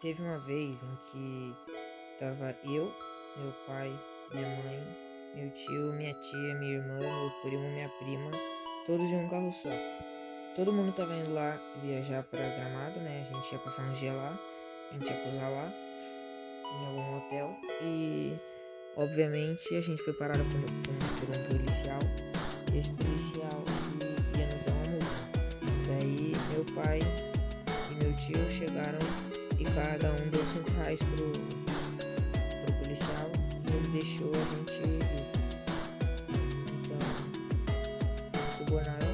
teve uma vez em que tava eu, meu pai, minha mãe, meu tio, minha tia, minha irmã, meu primo, minha prima, todos em um carro só. Todo mundo tava indo lá viajar para Gramado, né? A gente ia passar um dia lá, a gente ia pousar lá, em algum hotel. E, obviamente, a gente foi parado por, por, por um policial. Esse policial ia nos dar uma multa. Daí, meu pai e meu tio chegaram cada um deu 5 reais pro, pro policial e ele deixou a gente ir. Então, subornaram